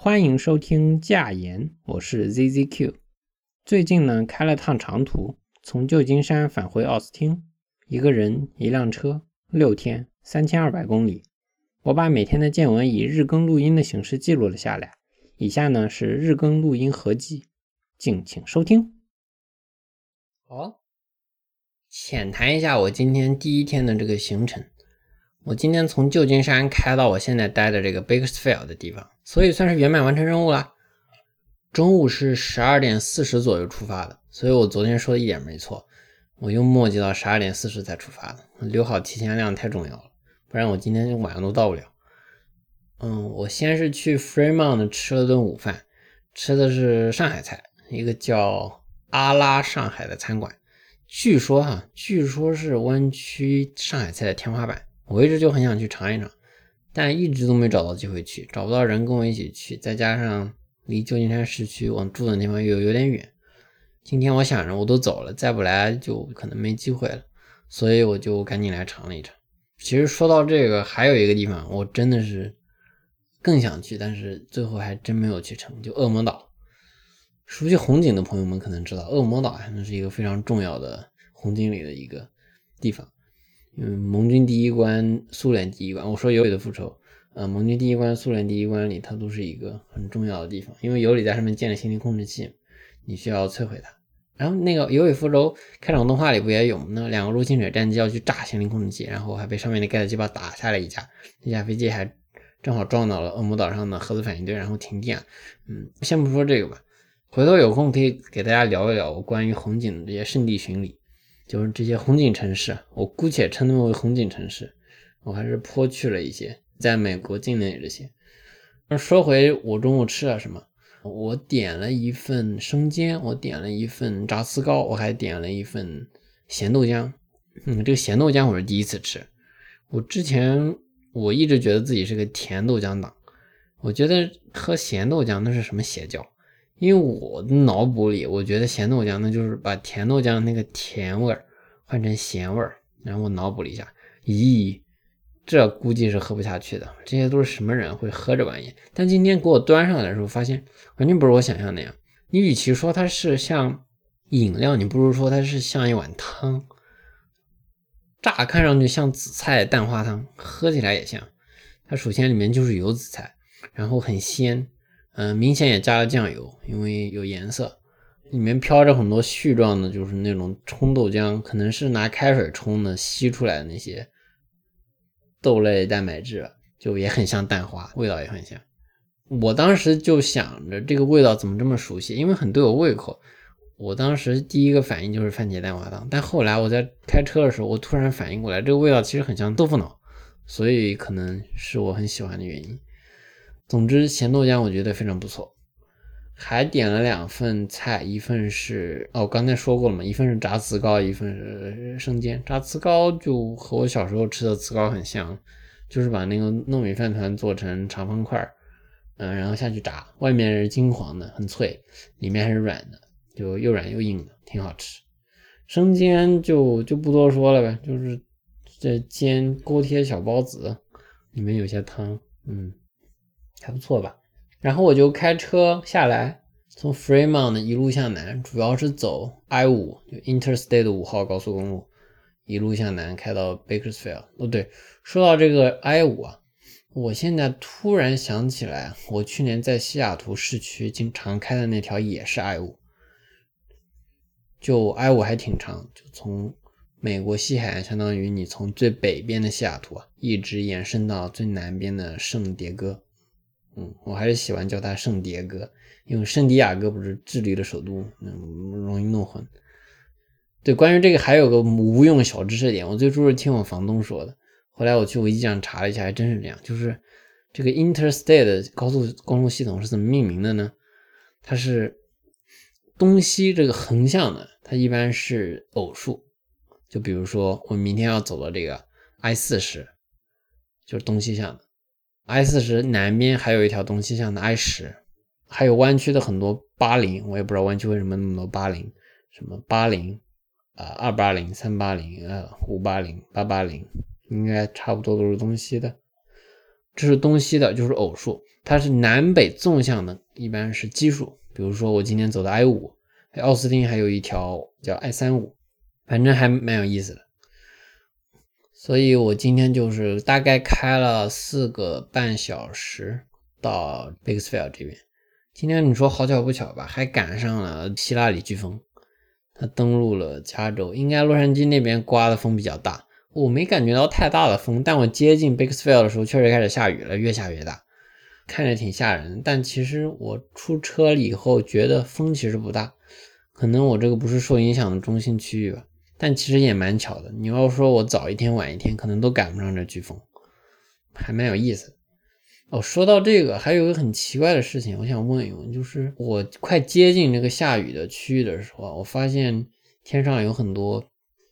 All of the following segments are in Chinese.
欢迎收听驾言，我是 ZZQ。最近呢，开了趟长途，从旧金山返回奥斯汀，一个人一辆车，六天，三千二百公里。我把每天的见闻以日更录音的形式记录了下来，以下呢是日更录音合集，敬请收听。好，浅谈一下我今天第一天的这个行程。我今天从旧金山开到我现在待的这个 Bakersfield 的地方，所以算是圆满完成任务了。中午是十二点四十左右出发的，所以我昨天说的一点没错，我又墨迹到十二点四十才出发的。留好提前量太重要了，不然我今天晚上都到不了。嗯，我先是去 Fremont 吃了顿午饭，吃的是上海菜，一个叫阿拉上海的餐馆，据说哈，据说是湾区上海菜的天花板。我一直就很想去尝一尝，但一直都没找到机会去，找不到人跟我一起去，再加上离旧金山市区我住的地方又有点远。今天我想着我都走了，再不来就可能没机会了，所以我就赶紧来尝了一尝。其实说到这个，还有一个地方我真的是更想去，但是最后还真没有去成就恶魔岛。熟悉红警的朋友们可能知道，恶魔岛那是一个非常重要的红警里的一个地方。嗯，盟军第一关，苏联第一关。我说尤里的复仇，呃，盟军第一关，苏联第一关里，它都是一个很重要的地方，因为尤里在上面建了心灵控制器，你需要摧毁它。然后那个尤里复仇开场动画里不也有那两个入侵者战机要去炸心灵控制器，然后还被上面的盖特机炮打下来一架，那架飞机还正好撞到了恶魔岛上的核子反应堆，然后停电。嗯，先不说这个吧，回头有空可以给大家聊一聊关于红警的这些圣地巡礼。就是这些红警城市，我姑且称他们为红警城市。我还是颇去了一些，在美国境内这些。那说回我中午吃了什么，我点了一份生煎，我点了一份炸丝糕，我还点了一份咸豆浆。嗯，这个咸豆浆我是第一次吃。我之前我一直觉得自己是个甜豆浆党，我觉得喝咸豆浆那是什么邪教。因为我的脑补里，我觉得咸豆浆那就是把甜豆浆那个甜味儿换成咸味儿，然后我脑补了一下，咦，这估计是喝不下去的。这些都是什么人会喝这玩意？但今天给我端上来的时候，发现完全不是我想象那样。你与其说它是像饮料，你不如说它是像一碗汤。乍看上去像紫菜蛋花汤，喝起来也像。它首先里面就是有紫菜，然后很鲜。嗯，明显也加了酱油，因为有颜色，里面飘着很多絮状的，就是那种冲豆浆，可能是拿开水冲的，吸出来的那些豆类蛋白质，就也很像蛋花，味道也很像。我当时就想着这个味道怎么这么熟悉，因为很对我胃口。我当时第一个反应就是番茄蛋花汤，但后来我在开车的时候，我突然反应过来，这个味道其实很像豆腐脑，所以可能是我很喜欢的原因。总之，咸豆浆我觉得非常不错，还点了两份菜，一份是哦，刚才说过了嘛，一份是炸糍糕，一份是生煎。炸糍糕就和我小时候吃的糍糕很像，就是把那个糯米饭团做成长方块，嗯，然后下去炸，外面是金黄的，很脆，里面还是软的，就又软又硬的，挺好吃。生煎就就不多说了呗，就是这煎锅贴小包子，里面有些汤，嗯。还不错吧，然后我就开车下来，从 Fremont 一路向南，主要是走 I 五，就 Interstate 五号高速公路，一路向南开到 Bakersfield。哦，对，说到这个 I 五啊，我现在突然想起来，我去年在西雅图市区经常开的那条也是 I 五，就 I 五还挺长，就从美国西海岸，相当于你从最北边的西雅图啊，一直延伸到最南边的圣迭戈。嗯，我还是喜欢叫它圣迭戈，因为圣地亚哥不是智利的首都，嗯，容易弄混。对，关于这个还有个无用小知识点，我最初是听我房东说的，后来我去维基上查了一下，还真是这样。就是这个 Interstate 高速公路系统是怎么命名的呢？它是东西这个横向的，它一般是偶数。就比如说我明天要走的这个 I 四十，就是东西向的。I 四十南边还有一条东西向的 I 十，还有弯曲的很多八零，我也不知道弯曲为什么那么多八零，什么八零啊，二八零、三八零、呃五八零、八八零，应该差不多都是东西的。这是东西的，就是偶数；它是南北纵向的，一般是奇数。比如说我今天走的 I 五，奥斯汀还有一条叫 I 三五，反正还蛮有意思的。所以我今天就是大概开了四个半小时到 b i g s f i e l d 这边。今天你说好巧不巧吧，还赶上了希拉里飓风，它登陆了加州。应该洛杉矶那边刮的风比较大，我没感觉到太大的风，但我接近 b i g s f i e l d 的时候确实开始下雨了，越下越大，看着挺吓人。但其实我出车了以后觉得风其实不大，可能我这个不是受影响的中心区域吧。但其实也蛮巧的，你要说我早一天晚一天，可能都赶不上这飓风，还蛮有意思。哦，说到这个，还有一个很奇怪的事情，我想问一问，就是我快接近这个下雨的区域的时候，我发现天上有很多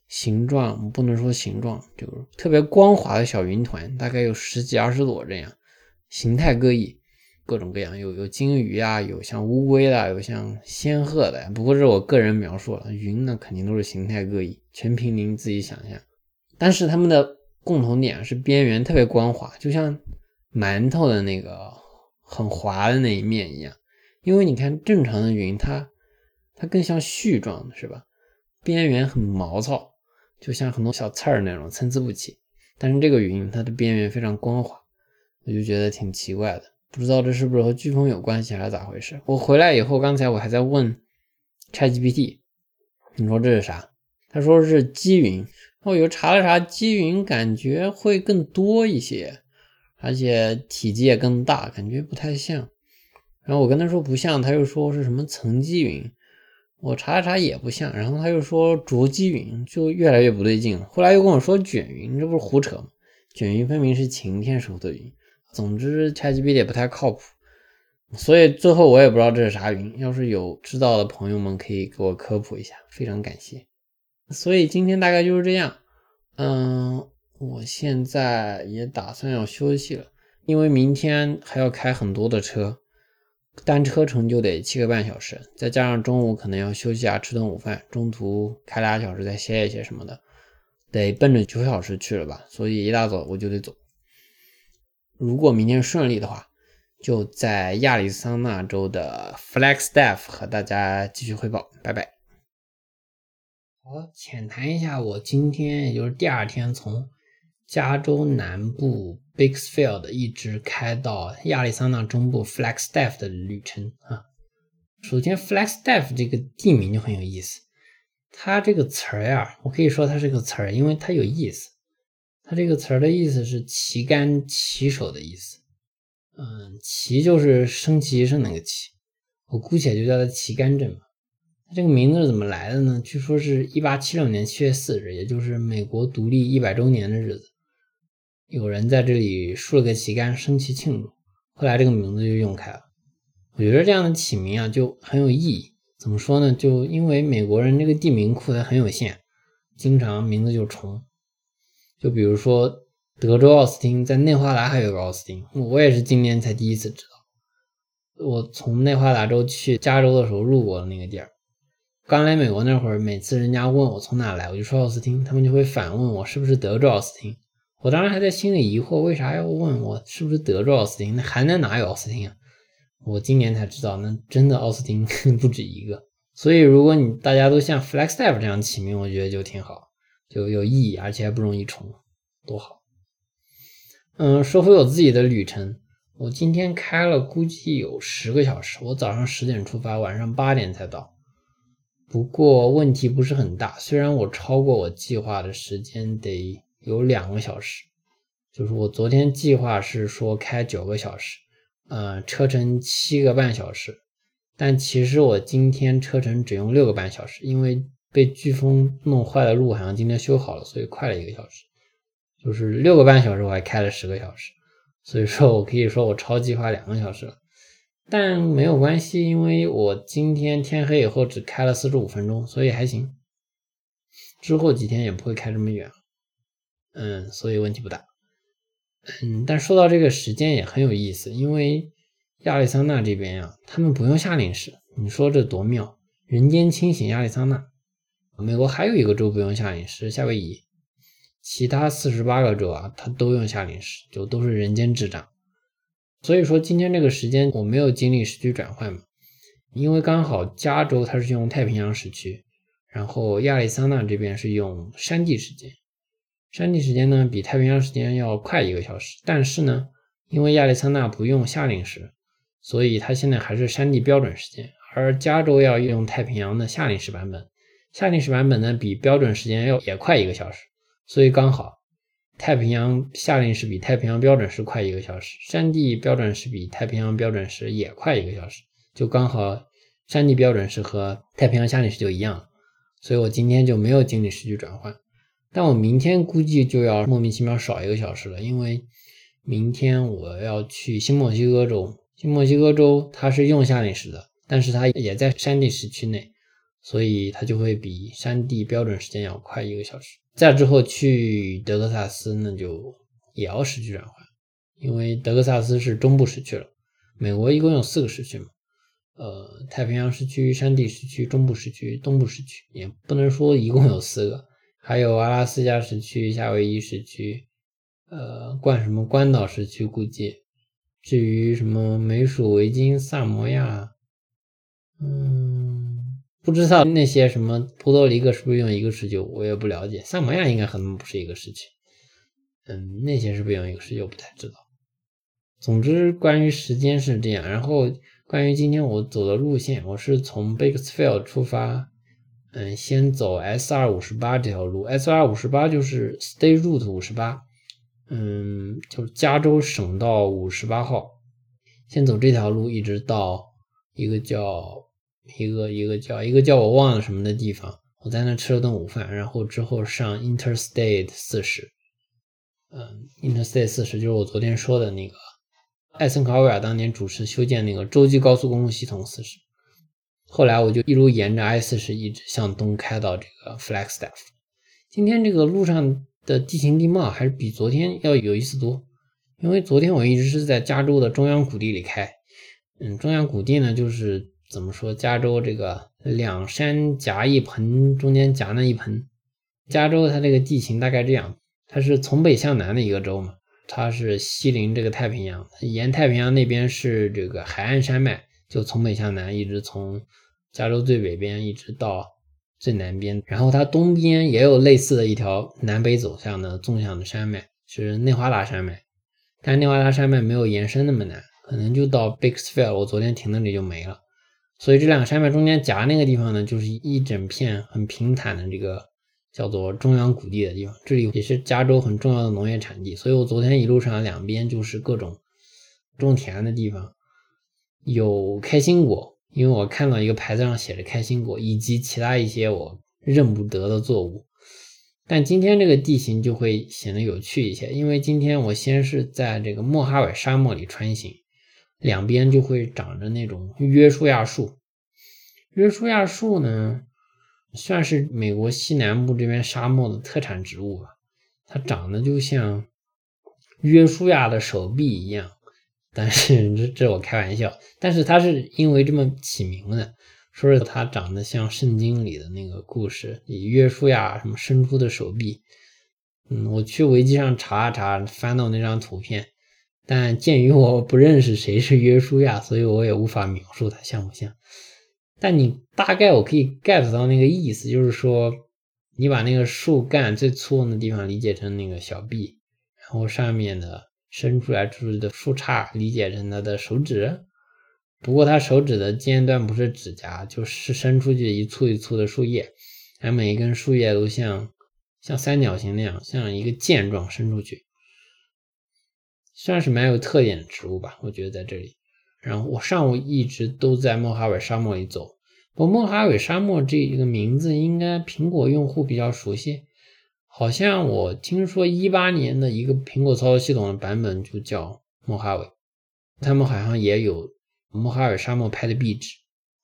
形状，不能说形状，就是特别光滑的小云团，大概有十几二十朵这样，形态各异。各种各样，有有金鱼啊，有像乌龟的，有像仙鹤的。不过是我个人描述了，云呢肯定都是形态各异，全凭您自己想象。但是它们的共同点是边缘特别光滑，就像馒头的那个很滑的那一面一样。因为你看正常的云，它它更像絮状的，是吧？边缘很毛糙，就像很多小刺儿那种参差不齐。但是这个云，它的边缘非常光滑，我就觉得挺奇怪的。不知道这是不是和飓风有关系还是咋回事？我回来以后，刚才我还在问 ChatGPT，你说这是啥？他说是积云。我又查了查，积云感觉会更多一些，而且体积也更大，感觉不太像。然后我跟他说不像，他又说是什么层积云。我查了查也不像，然后他又说浊积云，就越来越不对劲了。后来又跟我说卷云，这不是胡扯吗？卷云分明是晴天时候的云。总之，ChatGPT 也不太靠谱，所以最后我也不知道这是啥云。要是有知道的朋友们，可以给我科普一下，非常感谢。所以今天大概就是这样。嗯，我现在也打算要休息了，因为明天还要开很多的车，单车程就得七个半小时，再加上中午可能要休息啊，吃顿午饭，中途开俩小时再歇一歇什么的，得奔着九小时去了吧。所以一大早我就得走。如果明天顺利的话，就在亚利桑那州的 Flagstaff 和大家继续汇报。拜拜。好，浅谈一下我今天，也就是第二天从加州南部 Bixfield 一直开到亚利桑那中部 Flagstaff 的旅程啊。首先，Flagstaff 这个地名就很有意思，它这个词儿呀，我可以说它是个词儿，因为它有意思。它这个词儿的意思是旗杆旗手的意思，嗯，旗就是升旗仪式那个旗，我姑且就叫它旗杆镇吧。它这个名字是怎么来的呢？据说是一八七六年七月四日，也就是美国独立一百周年的日子，有人在这里竖了个旗杆升旗庆祝，后来这个名字就用开了。我觉得这样的起名啊就很有意义。怎么说呢？就因为美国人这个地名库它很有限，经常名字就重。就比如说，德州奥斯汀在内华达还有个奥斯汀，我也是今年才第一次知道。我从内华达州去加州的时候路过了那个地儿。刚来美国那会儿，每次人家问我从哪来，我就说奥斯汀，他们就会反问我是不是德州奥斯汀。我当时还在心里疑惑，为啥要问我是不是德州奥斯汀？那还能哪有奥斯汀啊？我今年才知道，那真的奥斯汀 不止一个。所以如果你大家都像 Flagstaff 这样起名，我觉得就挺好。就有意义，而且还不容易重，多好。嗯，说回我自己的旅程，我今天开了估计有十个小时，我早上十点出发，晚上八点才到。不过问题不是很大，虽然我超过我计划的时间得有两个小时，就是我昨天计划是说开九个小时，呃，车程七个半小时，但其实我今天车程只用六个半小时，因为。被飓风弄坏的路好像今天修好了，所以快了一个小时，就是六个半小时，我还开了十个小时，所以说我可以说我超计划两个小时了，但没有关系，因为我今天天黑以后只开了四十五分钟，所以还行，之后几天也不会开这么远，嗯，所以问题不大，嗯，但说到这个时间也很有意思，因为亚利桑那这边呀，他们不用夏令时，你说这多妙，人间清醒亚利桑那。美国还有一个州不用夏令时，夏威夷。其他四十八个州啊，它都用夏令时，就都是人间智障。所以说今天这个时间我没有经历时区转换嘛，因为刚好加州它是用太平洋时区，然后亚利桑那这边是用山地时间，山地时间呢比太平洋时间要快一个小时，但是呢，因为亚利桑那不用夏令时，所以它现在还是山地标准时间，而加州要用太平洋的夏令时版本，夏令时版本呢比标准时间要也快一个小时，所以刚好。太平洋夏令时比太平洋标准时快一个小时，山地标准时比太平洋标准时也快一个小时，就刚好山地标准时和太平洋夏令时就一样，所以我今天就没有经历时区转换，但我明天估计就要莫名其妙少一个小时了，因为明天我要去新墨西哥州，新墨西哥州它是用夏令时的，但是它也在山地时区内，所以它就会比山地标准时间要快一个小时。再之后去德克萨斯，那就也要时区转换，因为德克萨斯是中部时区了。美国一共有四个时区嘛，呃，太平洋时区、山地时区、中部时区、东部时区，也不能说一共有四个，还有阿拉斯加时区、夏威夷时区，呃，关什么关岛时区估计。至于什么美属维京、萨摩亚，嗯。不知道那些什么波多黎各是不是用一个时区，我也不了解。萨摩亚应该和他们不是一个时区，嗯，那些是不是用一个时区，不太知道。总之，关于时间是这样。然后，关于今天我走的路线，我是从 Bakersfield 出发，嗯，先走 S 二五十八这条路。S 二五十八就是 State Route 五十八，嗯，就是加州省道五十八号。先走这条路，一直到一个叫。一个一个叫一个叫我忘了什么的地方，我在那吃了顿午饭，然后之后上 Interstate 四十，嗯，Interstate 四十就是我昨天说的那个艾森豪威尔当年主持修建那个洲际高速公路系统四十。后来我就一路沿着 I 四十一直向东开到这个 Flagstaff。今天这个路上的地形地貌还是比昨天要有意思多，因为昨天我一直是在加州的中央谷地里开，嗯，中央谷地呢就是。怎么说？加州这个两山夹一盆，中间夹那一盆。加州它这个地形大概这样，它是从北向南的一个州嘛，它是西临这个太平洋，沿太平洋那边是这个海岸山脉，就从北向南，一直从加州最北边一直到最南边。然后它东边也有类似的一条南北走向的纵向的山脉，是内华达山脉，但内华达山脉没有延伸那么南，可能就到 Bakersfield，我昨天停那里就没了。所以这两个山脉中间夹那个地方呢，就是一整片很平坦的这个叫做中央谷地的地方，这里也是加州很重要的农业产地。所以我昨天一路上两边就是各种种田的地方，有开心果，因为我看到一个牌子上写着开心果，以及其他一些我认不得的作物。但今天这个地形就会显得有趣一些，因为今天我先是在这个莫哈韦沙漠里穿行。两边就会长着那种约书亚树。约书亚树呢，算是美国西南部这边沙漠的特产植物吧。它长得就像约书亚的手臂一样，但是这这我开玩笑。但是它是因为这么起名的，说是它长得像圣经里的那个故事，以约书亚什么伸出的手臂。嗯，我去维基上查了查，翻到那张图片。但鉴于我不认识谁是约书亚，所以我也无法描述他像不像。但你大概我可以 get 到那个意思，就是说你把那个树干最粗的地方理解成那个小臂，然后上面的伸出来出去的树杈理解成他的手指。不过他手指的尖端不是指甲，就是伸出去一簇一簇的树叶，而每一根树叶都像像三角形那样，像一个剑状伸出去。算是蛮有特点的植物吧，我觉得在这里。然后我上午一直都在莫哈韦沙漠里走。我莫哈韦沙漠这一个名字应该苹果用户比较熟悉，好像我听说一八年的一个苹果操作系统的版本就叫莫哈韦。他们好像也有莫哈韦沙漠拍的壁纸，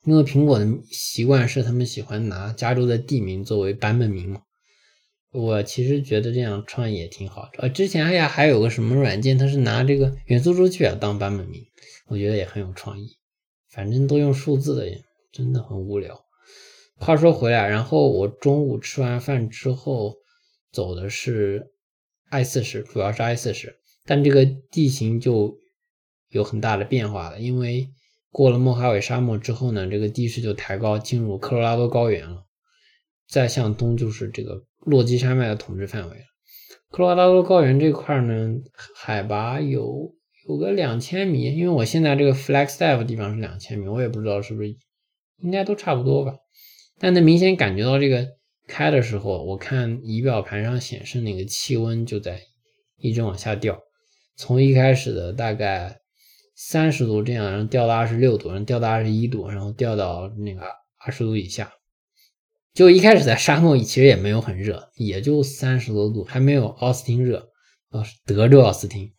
因为苹果的习惯是他们喜欢拿加州的地名作为版本名嘛。我其实觉得这样创意也挺好。呃，之前哎呀还有个什么软件，它是拿这个元素周期表当版本名，我觉得也很有创意。反正都用数字的，真的很无聊。话说回来，然后我中午吃完饭之后走的是 I 四十，主要是 I 四十，但这个地形就有很大的变化了，因为过了莫哈韦沙漠之后呢，这个地势就抬高，进入科罗拉多高原了。再向东就是这个落基山脉的统治范围了。科罗拉多高原这块呢，海拔有有个两千米，因为我现在这个 Flagstaff 地方是两千米，我也不知道是不是，应该都差不多吧。但能明显感觉到这个开的时候，我看仪表盘上显示那个气温就在一直往下掉，从一开始的大概三十度这样，然后掉到二十六度，然后掉到二十一度，然后掉到那个二十度以下。就一开始在沙漠，其实也没有很热，也就三十多度，还没有奥斯汀热。哦，德州奥斯汀，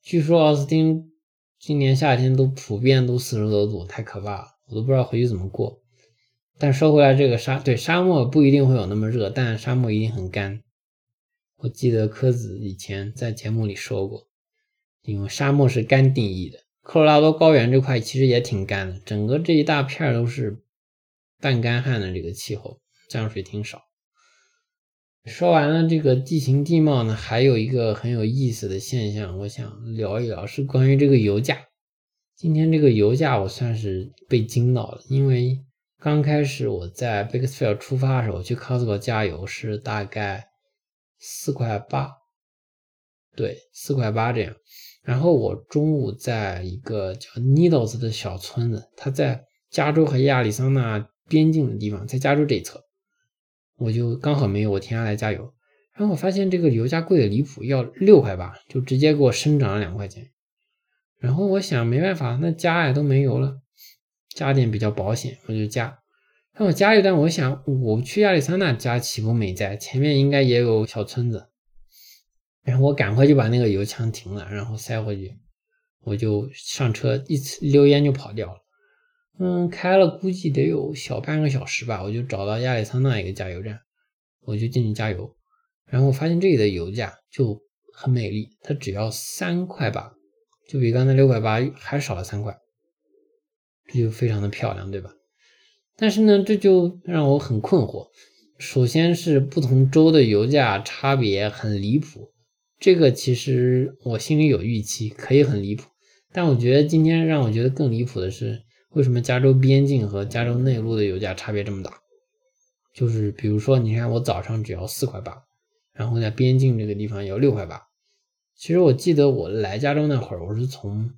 据说奥斯汀今年夏天都普遍都四十多度，太可怕了，我都不知道回去怎么过。但说回来，这个沙对沙漠不一定会有那么热，但沙漠一定很干。我记得柯子以前在节目里说过，因为沙漠是干定义的。科罗拉多高原这块其实也挺干的，整个这一大片都是。半干旱的这个气候，降水挺少。说完了这个地形地貌呢，还有一个很有意思的现象，我想聊一聊，是关于这个油价。今天这个油价我算是被惊到了，因为刚开始我在 b i g s f i e l d 出发的时候去 Costco 加油是大概四块八，对，四块八这样。然后我中午在一个叫 Needles 的小村子，它在加州和亚利桑那。边境的地方，在加州这一侧，我就刚好没有，我停下来加油，然后我发现这个油价贵的离谱，要六块八，就直接给我升涨了两块钱。然后我想没办法，那加呀都没油了，加点比较保险，我就加。那我加一段，我想我去亚利桑那加岂不美哉？前面应该也有小村子。然后我赶快就把那个油枪停了，然后塞回去，我就上车，一溜烟就跑掉了。嗯，开了估计得有小半个小时吧，我就找到亚利桑那一个加油站，我就进去加油，然后我发现这里的油价就很美丽，它只要三块八，就比刚才六块八还少了三块，这就非常的漂亮，对吧？但是呢，这就让我很困惑。首先是不同州的油价差别很离谱，这个其实我心里有预期，可以很离谱，但我觉得今天让我觉得更离谱的是。为什么加州边境和加州内陆的油价差别这么大？就是比如说，你看我早上只要四块八，然后在边境这个地方要六块八。其实我记得我来加州那会儿，我是从，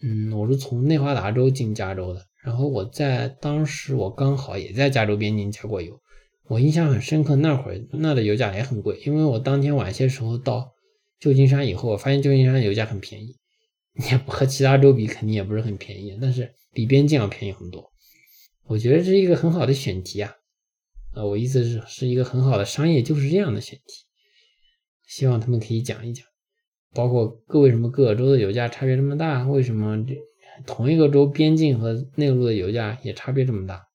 嗯，我是从内华达州进加州的。然后我在当时我刚好也在加州边境加过油，我印象很深刻。那会儿那的油价也很贵，因为我当天晚些时候到旧金山以后，我发现旧金山油价很便宜。也和其他州比，肯定也不是很便宜，但是比边境要便宜很多。我觉得这是一个很好的选题啊，啊，我意思是是一个很好的商业就是这样的选题，希望他们可以讲一讲，包括各为什么各个州的油价差别这么大，为什么这同一个州边境和内陆的油价也差别这么大。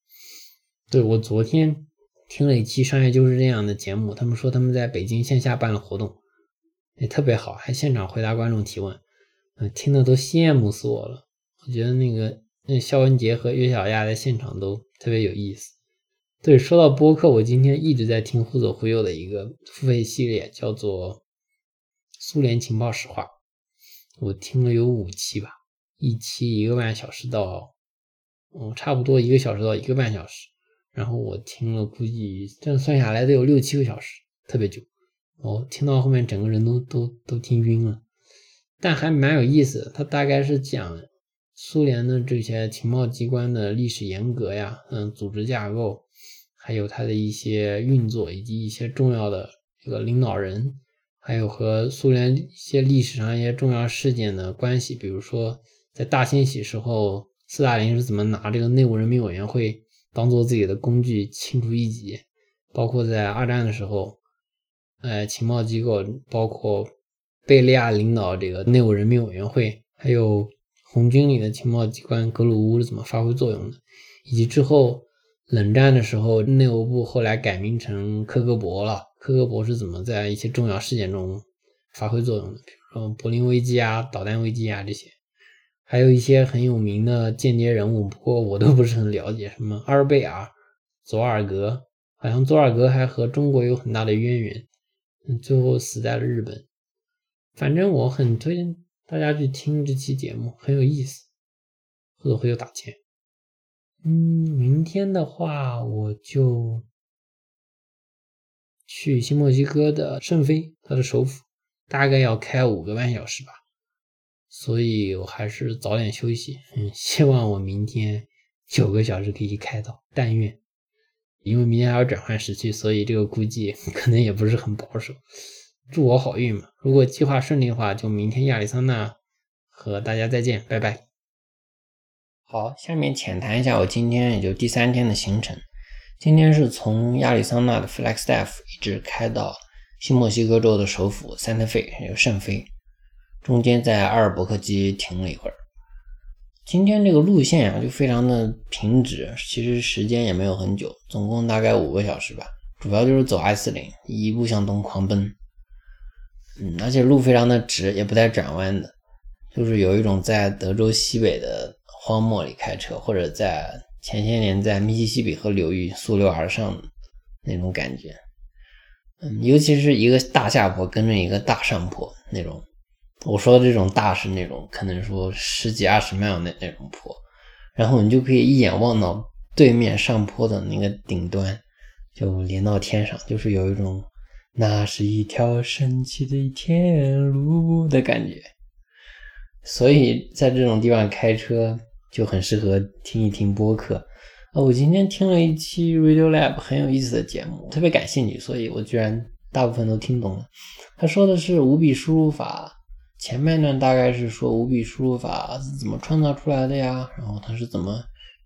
对我昨天听了一期商业就是这样的节目，他们说他们在北京线下办了活动，也特别好，还现场回答观众提问。嗯，听的都羡慕死我了。我觉得那个那肖文杰和岳小亚在现场都特别有意思。对，说到播客，我今天一直在听忽左忽右的一个付费系列，叫做《苏联情报史话》。我听了有五期吧，一期一个半小时到，嗯，差不多一个小时到一个半小时。然后我听了，估计这样算下来得有六七个小时，特别久。我听到后面，整个人都都都听晕了。但还蛮有意思，它大概是讲苏联的这些情报机关的历史沿革呀，嗯，组织架构，还有它的一些运作，以及一些重要的这个领导人，还有和苏联一些历史上一些重要事件的关系。比如说，在大清洗时候，斯大林是怎么拿这个内务人民委员会当做自己的工具清除异己；包括在二战的时候，呃，情报机构包括。贝利亚领导这个内务人民委员会，还有红军里的情报机关格鲁乌是怎么发挥作用的，以及之后冷战的时候，内务部后来改名成科格勃了，科格勃是怎么在一些重要事件中发挥作用的，比如说柏林危机啊、导弹危机啊这些，还有一些很有名的间谍人物，不过我都不是很了解，什么阿尔贝尔、佐尔格，好像佐尔格还和中国有很大的渊源，最后死在了日本。反正我很推荐大家去听这期节目很有意思，或者会有打钱。嗯，明天的话我就去新墨西哥的圣菲，它的首府，大概要开五个半小时吧，所以我还是早点休息。嗯，希望我明天九个小时可以开到，但愿。因为明天还要转换时区，所以这个估计可能也不是很保守。祝我好运嘛！如果计划顺利的话，就明天亚利桑那和大家再见，拜拜。好，下面浅谈一下我今天也就第三天的行程。今天是从亚利桑那的 Flagstaff 一直开到新墨西哥州的首府 Santa Fe，也就圣菲，中间在阿尔伯克基停了一会儿。今天这个路线啊，就非常的平直，其实时间也没有很久，总共大概五个小时吧。主要就是走 I 四零，一步向东狂奔。嗯，而且路非常的直，也不带转弯的，就是有一种在德州西北的荒漠里开车，或者在前些年在密西西比河流域溯流而上那种感觉。嗯，尤其是一个大下坡跟着一个大上坡那种。我说的这种大是那种可能说十几二十迈那那种坡，然后你就可以一眼望到对面上坡的那个顶端，就连到天上，就是有一种那是一条神奇的天路的感觉。所以在这种地方开车就很适合听一听播客。啊，我今天听了一期 Radio Lab 很有意思的节目，特别感兴趣，所以我居然大部分都听懂了。他说的是五笔输入法。前半段大概是说五笔输入法是怎么创造出来的呀？然后它是怎么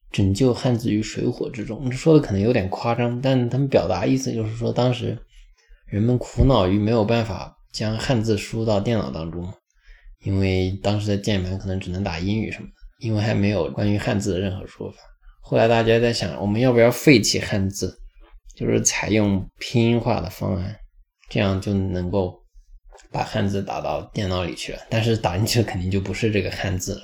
拯救汉字于水火之中？这说的可能有点夸张，但他们表达意思就是说，当时人们苦恼于没有办法将汉字输入到电脑当中，因为当时的键盘可能只能打英语什么的，因为还没有关于汉字的任何说法。后来大家在想，我们要不要废弃汉字，就是采用拼音化的方案，这样就能够。把汉字打到电脑里去了，但是打进去肯定就不是这个汉字了。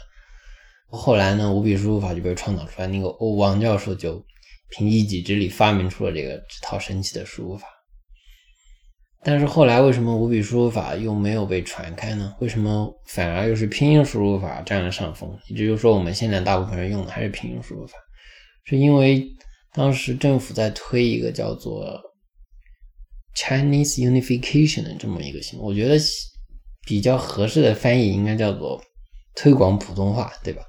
后来呢，五笔输入法就被创造出来，那个欧王教授就凭一己之力发明出了这个这套神奇的输入法。但是后来为什么五笔输入法又没有被传开呢？为什么反而又是拼音输入法占了上风？也就是说，我们现在大部分人用的还是拼音输入法，是因为当时政府在推一个叫做。Chinese unification 的这么一个行我觉得比较合适的翻译应该叫做推广普通话，对吧？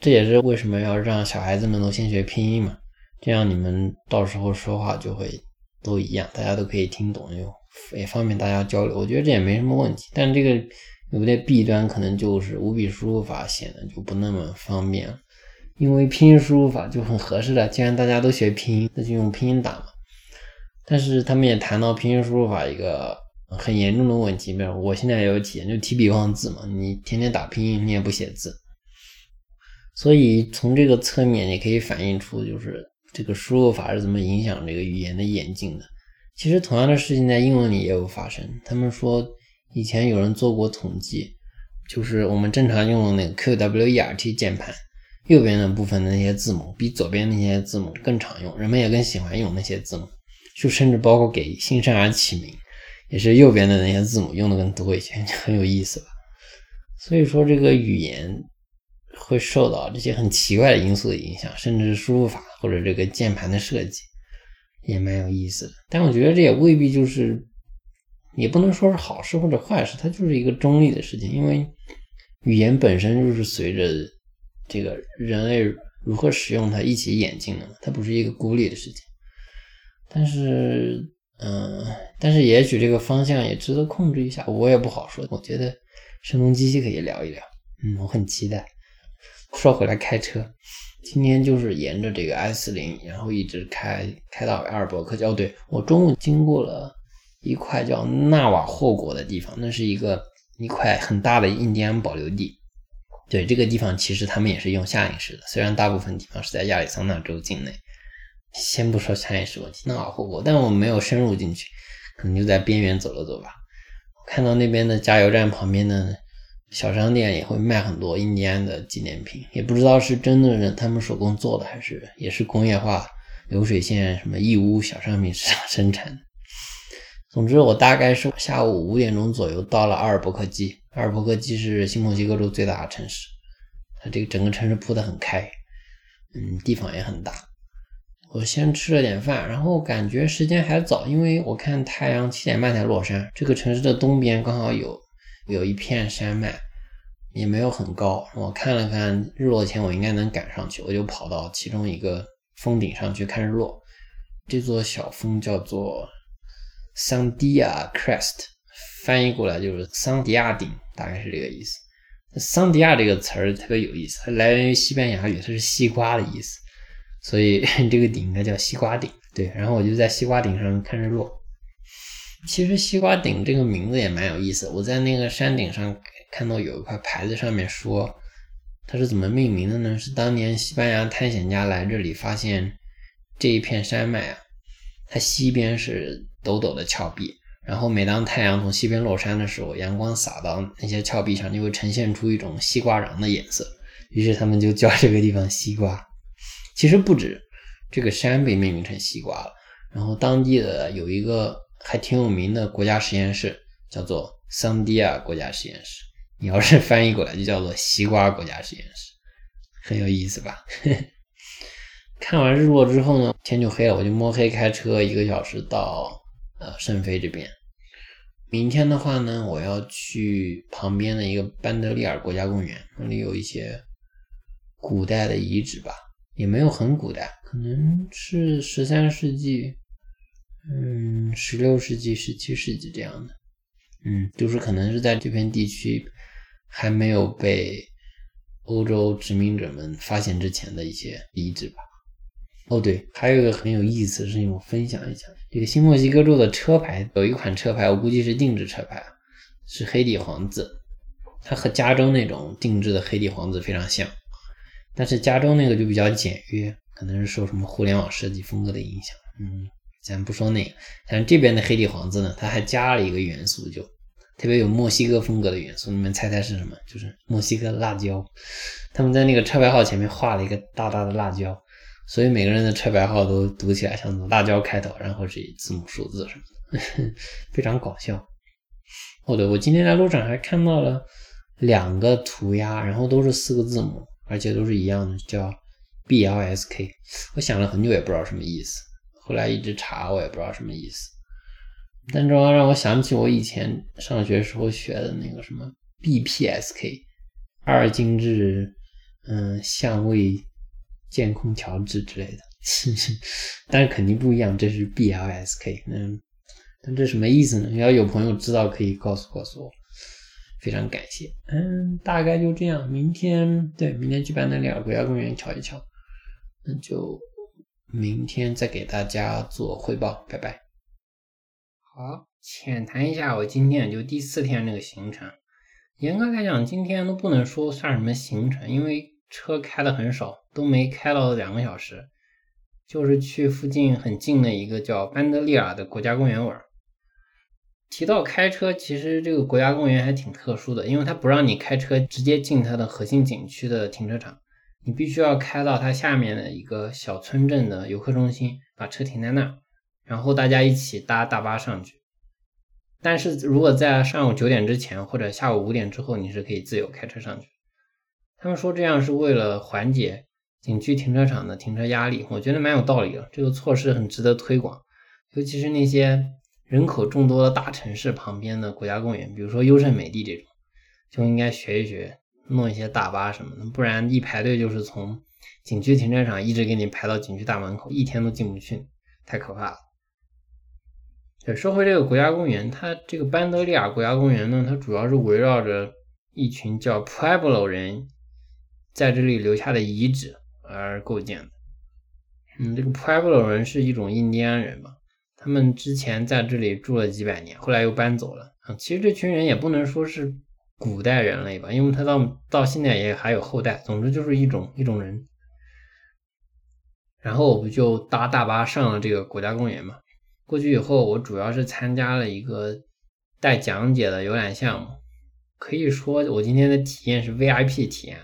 这也是为什么要让小孩子们都先学拼音嘛，这样你们到时候说话就会都一样，大家都可以听懂，又也方便大家交流。我觉得这也没什么问题，但这个有点弊端，可能就是五笔输入法显得就不那么方便了，因为拼音输入法就很合适的，既然大家都学拼音，那就用拼音打嘛。但是他们也谈到拼音输入法一个很严重的问题，比如我现在也有体验，就提笔忘字嘛，你天天打拼音，你也不写字，所以从这个侧面也可以反映出，就是这个输入法是怎么影响这个语言的演进的。其实同样的事情在英文里也有发生。他们说以前有人做过统计，就是我们正常用的那个 Q W E R T 键盘右边的部分的那些字母，比左边那些字母更常用，人们也更喜欢用那些字母。就甚至包括给新生儿起名，也是右边的那些字母用的更多一些，很有意思吧？所以说这个语言会受到这些很奇怪的因素的影响，甚至是输入法或者这个键盘的设计也蛮有意思的。但我觉得这也未必就是，也不能说是好事或者坏事，它就是一个中立的事情。因为语言本身就是随着这个人类如何使用它一起演进的，它不是一个孤立的事情。但是，嗯，但是也许这个方向也值得控制一下，我也不好说。我觉得声东击西可以聊一聊，嗯，我很期待。说回来，开车，今天就是沿着这个 I 四零，然后一直开开到阿尔伯克。哦，对，我中午经过了一块叫纳瓦霍国的地方，那是一个一块很大的印第安保留地。对，这个地方其实他们也是用下引式的，虽然大部分地方是在亚利桑那州境内。先不说下意识问题，那瓦霍国，但我没有深入进去，可能就在边缘走了走吧。看到那边的加油站旁边的小商店也会卖很多印第安的纪念品，也不知道是真的人他们手工做的，还是也是工业化流水线什么义乌小商品 市场生产。总之，我大概是下午五点钟左右到了阿尔伯克基。阿尔伯克基是新墨西哥州最大的城市，它这个整个城市铺得很开，嗯，地方也很大。我先吃了点饭，然后感觉时间还早，因为我看太阳七点半才落山。这个城市的东边刚好有有一片山脉，也没有很高。我看了看日落前我应该能赶上去，我就跑到其中一个峰顶上去看日落。这座小峰叫做桑迪亚 Crest，翻译过来就是桑迪亚顶，大概是这个意思。桑迪亚这个词儿特别有意思，它来源于西班牙语，它是西瓜的意思。所以 这个顶应该叫西瓜顶，对。然后我就在西瓜顶上看日落。其实西瓜顶这个名字也蛮有意思。我在那个山顶上看到有一块牌子，上面说它是怎么命名的呢？是当年西班牙探险家来这里发现这一片山脉啊，它西边是陡陡的峭壁，然后每当太阳从西边落山的时候，阳光洒到那些峭壁上，就会呈现出一种西瓜瓤的颜色。于是他们就叫这个地方西瓜。其实不止这个山被命名成西瓜了，然后当地的有一个还挺有名的国家实验室，叫做桑迪亚国家实验室。你要是翻译过来，就叫做西瓜国家实验室，很有意思吧？看完日落之后呢，天就黑了，我就摸黑开车一个小时到呃圣菲这边。明天的话呢，我要去旁边的一个班德利尔国家公园，那里有一些古代的遗址吧。也没有很古代，可能是十三世纪，嗯，十六世纪、十七世纪这样的，嗯，就是可能是在这片地区还没有被欧洲殖民者们发现之前的一些遗址吧。哦，对，还有一个很有意思的事情，我分享一下。这个新墨西哥州的车牌有一款车牌，我估计是定制车牌，是黑底黄字，它和加州那种定制的黑底黄字非常像。但是加州那个就比较简约，可能是受什么互联网设计风格的影响。嗯，咱不说那个，但是这边的黑底黄字呢，它还加了一个元素，就特别有墨西哥风格的元素。你们猜猜是什么？就是墨西哥辣椒。他们在那个车牌号前面画了一个大大的辣椒，所以每个人的车牌号都读起来像辣椒开头，然后是字母数字什么的，非常搞笑。哦，对，我今天在路上还看到了两个涂鸦，然后都是四个字母。而且都是一样的，叫 B L S K。我想了很久也不知道什么意思，后来一直查我也不知道什么意思。但这让我想起我以前上学时候学的那个什么 B P S K，二进制，嗯，相位监控调制之类的。但是肯定不一样，这是 B L S K。嗯，但这什么意思呢？要有朋友知道可以告诉告诉我。非常感谢，嗯，大概就这样。明天对，明天去班德里尔国家公园瞧一瞧，那就明天再给大家做汇报，拜拜。好，浅谈一下我今天就第四天这个行程。严格来讲，今天都不能说算什么行程，因为车开的很少，都没开到两个小时，就是去附近很近的一个叫班德利尔的国家公园玩。提到开车，其实这个国家公园还挺特殊的，因为它不让你开车直接进它的核心景区的停车场，你必须要开到它下面的一个小村镇的游客中心，把车停在那儿，然后大家一起搭大巴上去。但是如果在上午九点之前或者下午五点之后，你是可以自由开车上去。他们说这样是为了缓解景区停车场的停车压力，我觉得蛮有道理的，这个措施很值得推广，尤其是那些。人口众多的大城市旁边的国家公园，比如说优胜美地这种，就应该学一学，弄一些大巴什么的，不然一排队就是从景区停车场一直给你排到景区大门口，一天都进不去，太可怕了。对，说回这个国家公园，它这个班德利亚国家公园呢，它主要是围绕着一群叫 Pueblo 人在这里留下的遗址而构建的。嗯，这个 Pueblo 人是一种印第安人吧。他们之前在这里住了几百年，后来又搬走了。啊，其实这群人也不能说是古代人类吧，因为他到到现在也还有后代。总之就是一种一种人。然后我不就搭大巴上了这个国家公园嘛？过去以后，我主要是参加了一个带讲解的游览项目，可以说我今天的体验是 VIP 体验，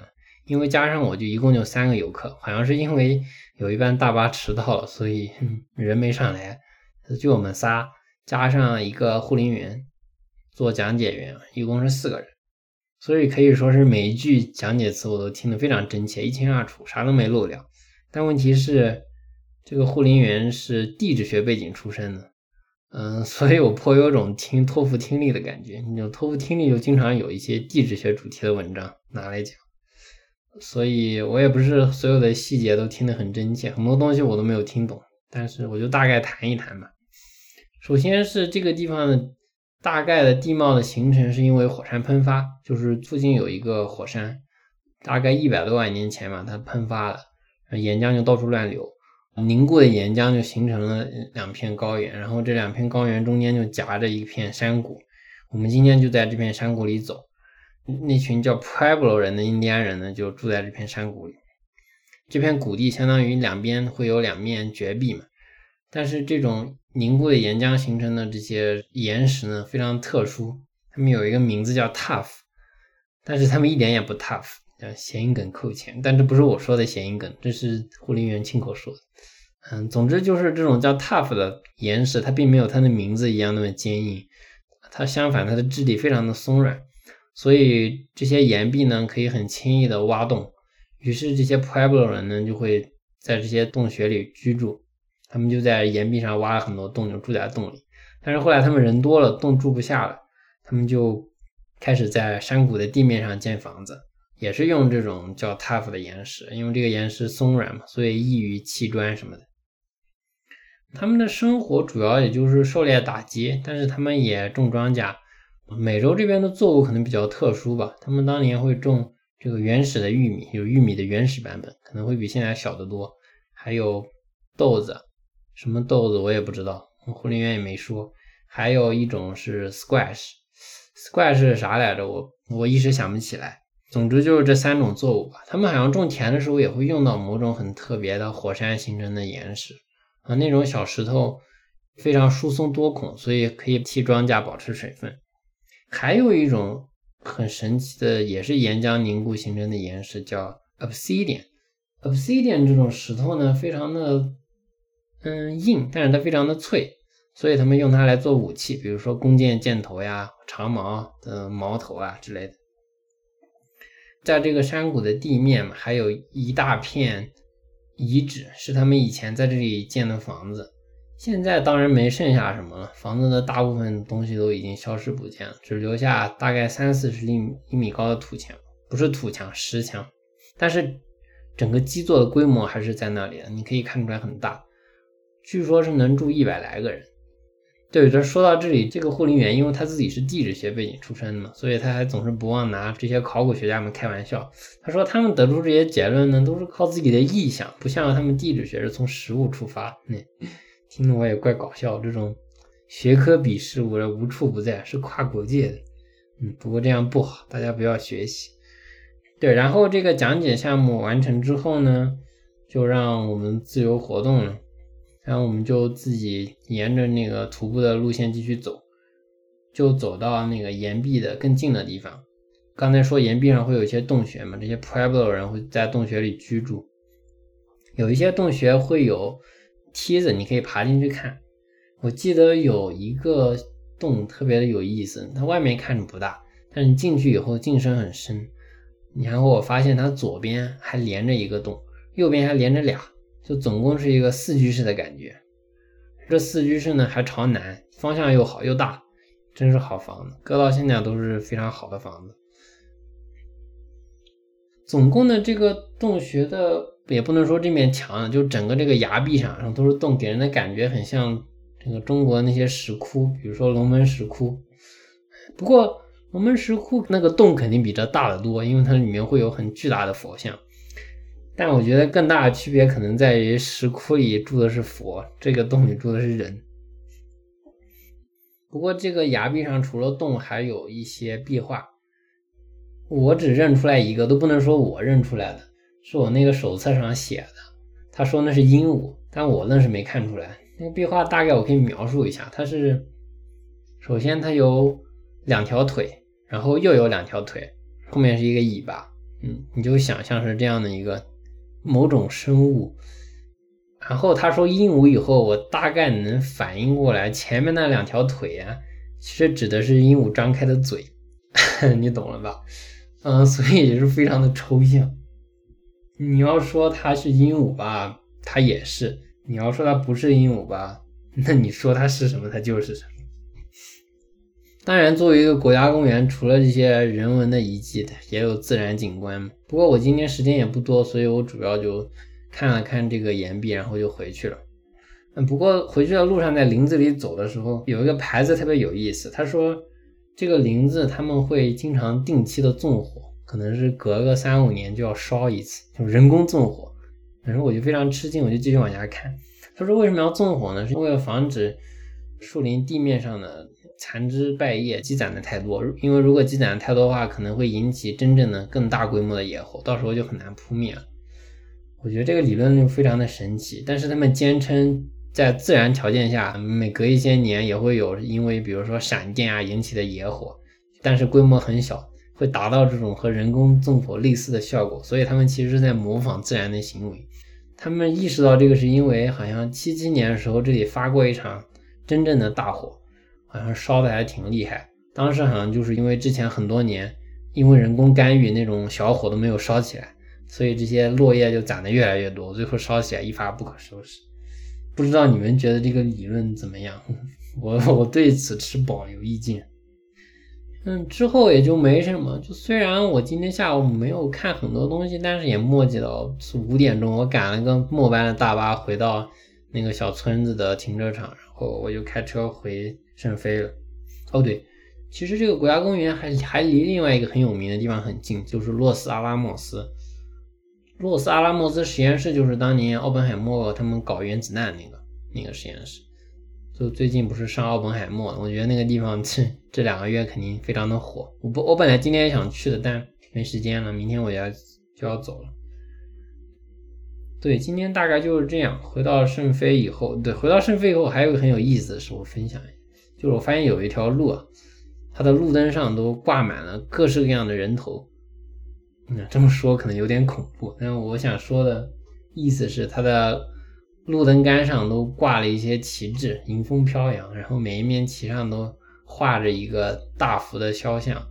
因为加上我就一共就三个游客，好像是因为有一班大巴迟到了，所以 人没上来。就我们仨，加上一个护林员做讲解员，一共是四个人。所以可以说是每一句讲解词我都听得非常真切，一清二楚，啥都没漏掉。但问题是，这个护林员是地质学背景出身的，嗯，所以我颇有种听托福听力的感觉。你托福听力就经常有一些地质学主题的文章拿来讲，所以我也不是所有的细节都听得很真切，很多东西我都没有听懂。但是我就大概谈一谈吧。首先是这个地方的。大概的地貌的形成是因为火山喷发，就是附近有一个火山，大概一百多万年前嘛，它喷发了，岩浆就到处乱流，凝固的岩浆就形成了两片高原，然后这两片高原中间就夹着一片山谷，我们今天就在这片山谷里走，那群叫 Pueblo 人的印第安人呢就住在这片山谷里，这片谷地相当于两边会有两面绝壁嘛。但是这种凝固的岩浆形成的这些岩石呢，非常特殊，它们有一个名字叫 tough，但是它们一点也不 tough，叫谐音梗扣钱，但这不是我说的谐音梗，这是护林员亲口说的。嗯，总之就是这种叫 tough 的岩石，它并没有它的名字一样那么坚硬，它相反，它的质地非常的松软，所以这些岩壁呢可以很轻易的挖洞，于是这些 Pueblo 人呢就会在这些洞穴里居住。他们就在岩壁上挖了很多洞，就住在洞里。但是后来他们人多了，洞住不下了，他们就开始在山谷的地面上建房子，也是用这种叫 tough 的岩石，因为这个岩石松软嘛，所以易于砌砖什么的。他们的生活主要也就是狩猎打击，但是他们也种庄稼。美洲这边的作物可能比较特殊吧，他们当年会种这个原始的玉米，有玉米的原始版本，可能会比现在小得多，还有豆子。什么豆子我也不知道，护林员也没说。还有一种是 squash，squash 是啥来着？我我一时想不起来。总之就是这三种作物吧。他们好像种田的时候也会用到某种很特别的火山形成的岩石啊，那种小石头非常疏松多孔，所以可以替庄稼保持水分。还有一种很神奇的，也是岩浆凝固形成的岩石，叫 obsidian。obsidian 这种石头呢，非常的。嗯，硬，但是它非常的脆，所以他们用它来做武器，比如说弓箭箭头呀、长矛的矛头啊之类的。在这个山谷的地面嘛，还有一大片遗址，是他们以前在这里建的房子。现在当然没剩下什么了，房子的大部分东西都已经消失不见了，只留下大概三四十厘一米高的土墙，不是土墙，石墙。但是整个基座的规模还是在那里的，你可以看出来很大。据说是能住一百来个人。对，这说到这里，这个护林员因为他自己是地质学背景出身的嘛，所以他还总是不忘拿这些考古学家们开玩笑。他说他们得出这些结论呢，都是靠自己的臆想，不像他们地质学是从实物出发。那听得我也怪搞笑，这种学科比试我无处不在，是跨国界的。嗯，不过这样不好，大家不要学习。对，然后这个讲解项目完成之后呢，就让我们自由活动了。然后我们就自己沿着那个徒步的路线继续走，就走到那个岩壁的更近的地方。刚才说岩壁上会有一些洞穴嘛，这些 Pueblo 人会在洞穴里居住。有一些洞穴会有梯子，你可以爬进去看。我记得有一个洞特别的有意思，它外面看着不大，但是你进去以后进深很深。然后我发现它左边还连着一个洞，右边还连着俩。就总共是一个四居室的感觉，这四居室呢还朝南，方向又好又大，真是好房子，搁到现在都是非常好的房子。总共的这个洞穴的也不能说这面墙，就整个这个崖壁上上都是洞，给人的感觉很像这个中国那些石窟，比如说龙门石窟。不过龙门石窟那个洞肯定比这大得多，因为它里面会有很巨大的佛像。但我觉得更大的区别可能在于石窟里住的是佛，这个洞里住的是人。不过这个崖壁上除了洞，还有一些壁画，我只认出来一个，都不能说我认出来的，是我那个手册上写的。他说那是鹦鹉，但我愣是没看出来。那个壁画大概我可以描述一下，它是首先它有两条腿，然后又有两条腿，后面是一个尾巴，嗯，你就想象是这样的一个。某种生物，然后他说鹦鹉以后，我大概能反应过来，前面那两条腿啊，其实指的是鹦鹉张开的嘴，你懂了吧？嗯，所以也是非常的抽象。你要说它是鹦鹉吧，它也是；你要说它不是鹦鹉吧，那你说它是什么，它就是什么。当然，作为一个国家公园，除了这些人文的遗迹，也有自然景观。不过我今天时间也不多，所以我主要就看了看这个岩壁，然后就回去了。嗯，不过回去的路上在林子里走的时候，有一个牌子特别有意思，他说这个林子他们会经常定期的纵火，可能是隔个三五年就要烧一次，就人工纵火。然后我就非常吃惊，我就继续往下看。他说为什么要纵火呢？是为了防止树林地面上的。残枝败叶积攒的太多，因为如果积攒的太多的话，可能会引起真正的更大规模的野火，到时候就很难扑灭了。我觉得这个理论就非常的神奇，但是他们坚称在自然条件下，每隔一些年也会有因为比如说闪电啊引起的野火，但是规模很小，会达到这种和人工纵火类似的效果，所以他们其实是在模仿自然的行为。他们意识到这个是因为好像七七年的时候这里发过一场真正的大火。好像烧的还挺厉害，当时好像就是因为之前很多年因为人工干预那种小火都没有烧起来，所以这些落叶就攒的越来越多，最后烧起来一发不可收拾。不知道你们觉得这个理论怎么样？我我对此持保留意见。嗯，之后也就没什么。就虽然我今天下午没有看很多东西，但是也墨迹到五点钟，我赶了个末班的大巴回到那个小村子的停车场，然后我就开车回。圣菲了，哦对，其实这个国家公园还还离另外一个很有名的地方很近，就是洛斯阿拉莫斯。洛斯阿拉莫斯实验室就是当年奥本海默他们搞原子弹那个那个实验室。就最近不是上奥本海默，我觉得那个地方 这这两个月肯定非常的火。我不我本来今天也想去的，但没时间了，明天我要就要走了。对，今天大概就是这样。回到圣菲以后，对，回到圣菲以后还有个很有意思的事，我分享一下。就是我发现有一条路啊，它的路灯上都挂满了各式各样的人头。嗯，这么说可能有点恐怖，但我想说的意思是，它的路灯杆上都挂了一些旗帜，迎风飘扬，然后每一面旗上都画着一个大幅的肖像，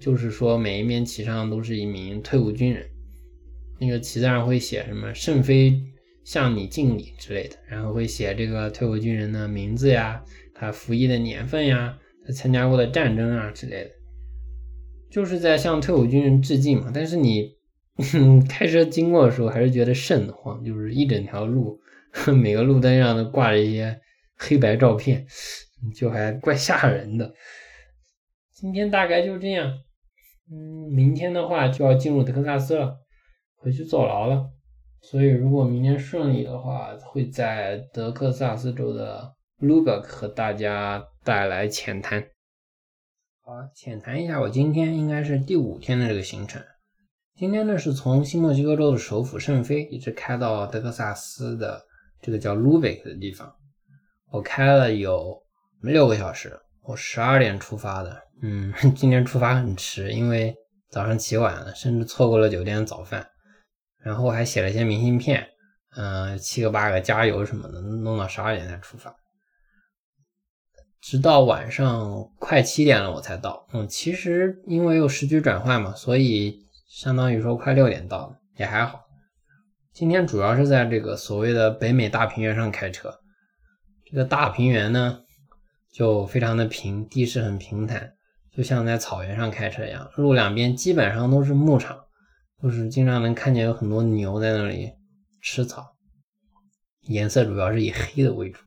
就是说每一面旗上都是一名退伍军人。那个旗子上会写什么“圣妃向你敬礼”之类的，然后会写这个退伍军人的名字呀。他服役的年份呀，他参加过的战争啊之类的，就是在向退伍军人致敬嘛。但是你 开车经过的时候，还是觉得瘆得慌，就是一整条路，每个路灯上都挂着一些黑白照片，就还怪吓人的。今天大概就这样，嗯，明天的话就要进入德克萨斯了，回去坐牢了。所以如果明天顺利的话，会在德克萨斯州的。Lubeck 和大家带来浅谈。好，浅谈一下，我今天应该是第五天的这个行程。今天呢是从新墨西哥州的首府圣菲一直开到德克萨斯的这个叫 Lubeck 的地方。我开了有六个小时，我十二点出发的。嗯，今天出发很迟，因为早上起晚了，甚至错过了酒店的早饭。然后还写了一些明信片，嗯，七个八个加油什么的，弄到十二点才出发。直到晚上快七点了我才到，嗯，其实因为有时区转换嘛，所以相当于说快六点到了，也还好。今天主要是在这个所谓的北美大平原上开车，这个大平原呢就非常的平，地势很平坦，就像在草原上开车一样，路两边基本上都是牧场，就是经常能看见有很多牛在那里吃草，颜色主要是以黑的为主。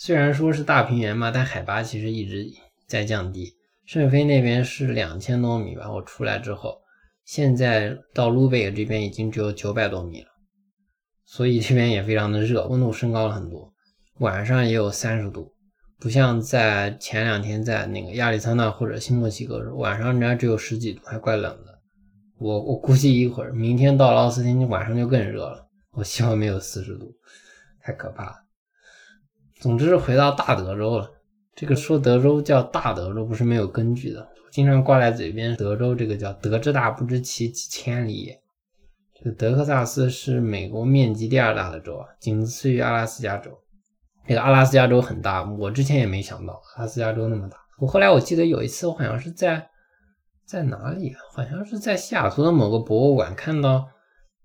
虽然说是大平原嘛，但海拔其实一直在降低。圣菲那边是两千多米吧，我出来之后，现在到卢贝尔这边已经只有九百多米了，所以这边也非常的热，温度升高了很多，晚上也有三十度，不像在前两天在那个亚利桑那或者新墨西哥，晚上人家只有十几度，还怪冷的。我我估计一会儿明天到了奥斯汀晚上就更热了，我希望没有四十度，太可怕了。总之是回到大德州了。这个说德州叫大德州不是没有根据的，经常挂在嘴边。德州这个叫“德之大，不知其几千里也”，这个德克萨斯是美国面积第二大的州啊，仅次于阿拉斯加州。这个阿拉斯加州很大，我之前也没想到阿拉斯加州那么大。我后来我记得有一次，我好像是在在哪里啊？好像是在西雅图的某个博物馆看到